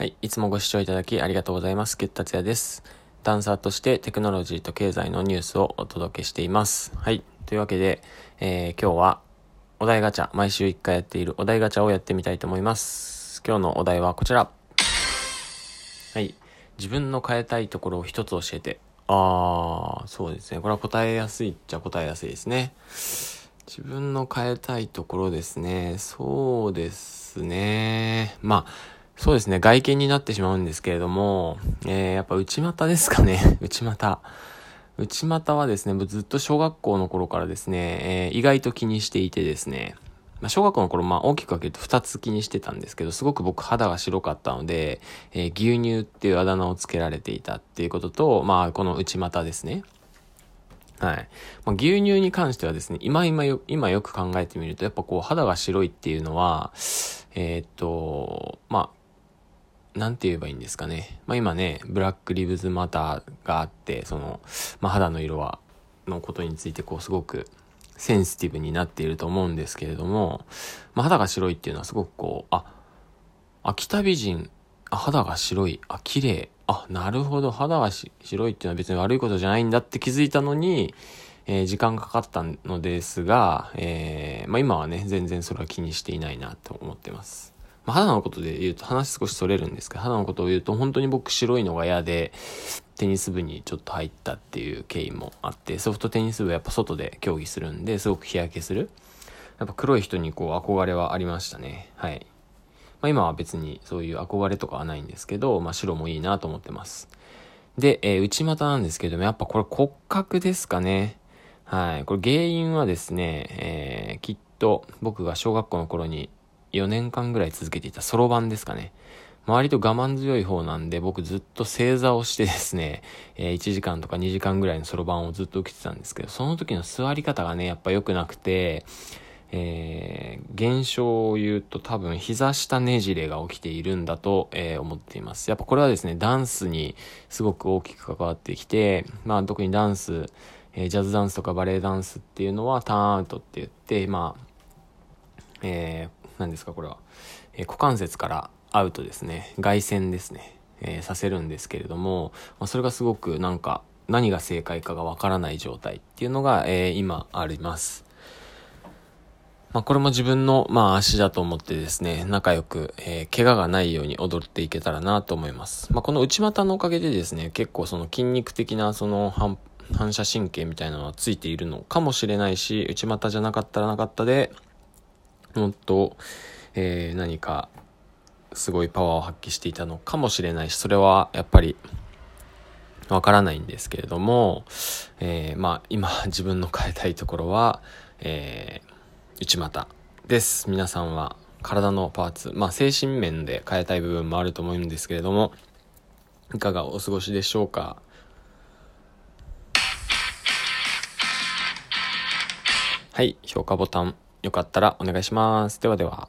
はい。いつもご視聴いただきありがとうございます。ゲッタツヤです。ダンサーとしてテクノロジーと経済のニュースをお届けしています。はい。というわけで、えー、今日はお題ガチャ、毎週1回やっているお題ガチャをやってみたいと思います。今日のお題はこちら。はい。自分の変えたいところを一つ教えて。あー、そうですね。これは答えやすいっちゃ答えやすいですね。自分の変えたいところですね。そうですね。まあ、そうですね、外見になってしまうんですけれども、えー、やっぱ内股ですかね、内股。内股はですね、ずっと小学校の頃からですね、えー、意外と気にしていてですね、まあ、小学校の頃、まあ大きく分けると2つ気にしてたんですけど、すごく僕肌が白かったので、えー、牛乳っていうあだ名を付けられていたっていうことと、まあこの内股ですね。はい。まあ、牛乳に関してはですね、今今よ、今よく考えてみると、やっぱこう肌が白いっていうのは、えー、っと、まあ、なんて言えばいいんですかね。まあ今ね、ブラックリブズマターがあって、その、まあ肌の色は、のことについてこうすごくセンシティブになっていると思うんですけれども、まあ肌が白いっていうのはすごくこう、あ、秋田美人、あ、肌が白い、あ、綺麗、あ、なるほど、肌が白いっていうのは別に悪いことじゃないんだって気づいたのに、えー、時間かかったのですが、えー、まあ今はね、全然それは気にしていないなと思ってます。まあ、肌のことで言うと話少しそれるんですけど、肌のことを言うと本当に僕白いのが嫌で、テニス部にちょっと入ったっていう経緯もあって、ソフトテニス部はやっぱ外で競技するんで、すごく日焼けする。やっぱ黒い人にこう憧れはありましたね。はい。まあ今は別にそういう憧れとかはないんですけど、まあ白もいいなと思ってます。で、えー、内股なんですけども、やっぱこれ骨格ですかね。はい。これ原因はですね、えー、きっと僕が小学校の頃に4年間ぐらい続けていたそろばんですかね。割と我慢強い方なんで、僕ずっと正座をしてですね、えー、1時間とか2時間ぐらいのそろばんをずっと受けてたんですけど、その時の座り方がね、やっぱ良くなくて、えー、現象を言うと多分膝下ねじれが起きているんだと、えー、思っています。やっぱこれはですね、ダンスにすごく大きく関わってきて、まあ特にダンス、えー、ジャズダンスとかバレエダンスっていうのはターンアウトって言って、まあ、えー、何ですかこれは、えー、股関節からアウトですね。外旋ですね。えー、させるんですけれども、まあ、それがすごくなんか何が正解かがわからない状態っていうのが、え、今あります。まあ、これも自分の、まあ、足だと思ってですね、仲良く、えー、怪我がないように踊っていけたらなと思います。まあ、この内股のおかげでですね、結構その筋肉的なその反反射神経みたいなのはついているのかもしれないし、内股じゃなかったらなかったで、もっと、えー、何かすごいパワーを発揮していたのかもしれないし、それはやっぱりわからないんですけれども、えー、まあ今自分の変えたいところは、えー、内股です。皆さんは体のパーツ、まあ精神面で変えたい部分もあると思うんですけれども、いかがお過ごしでしょうか？はい、評価ボタンよかったらお願いします。ではでは。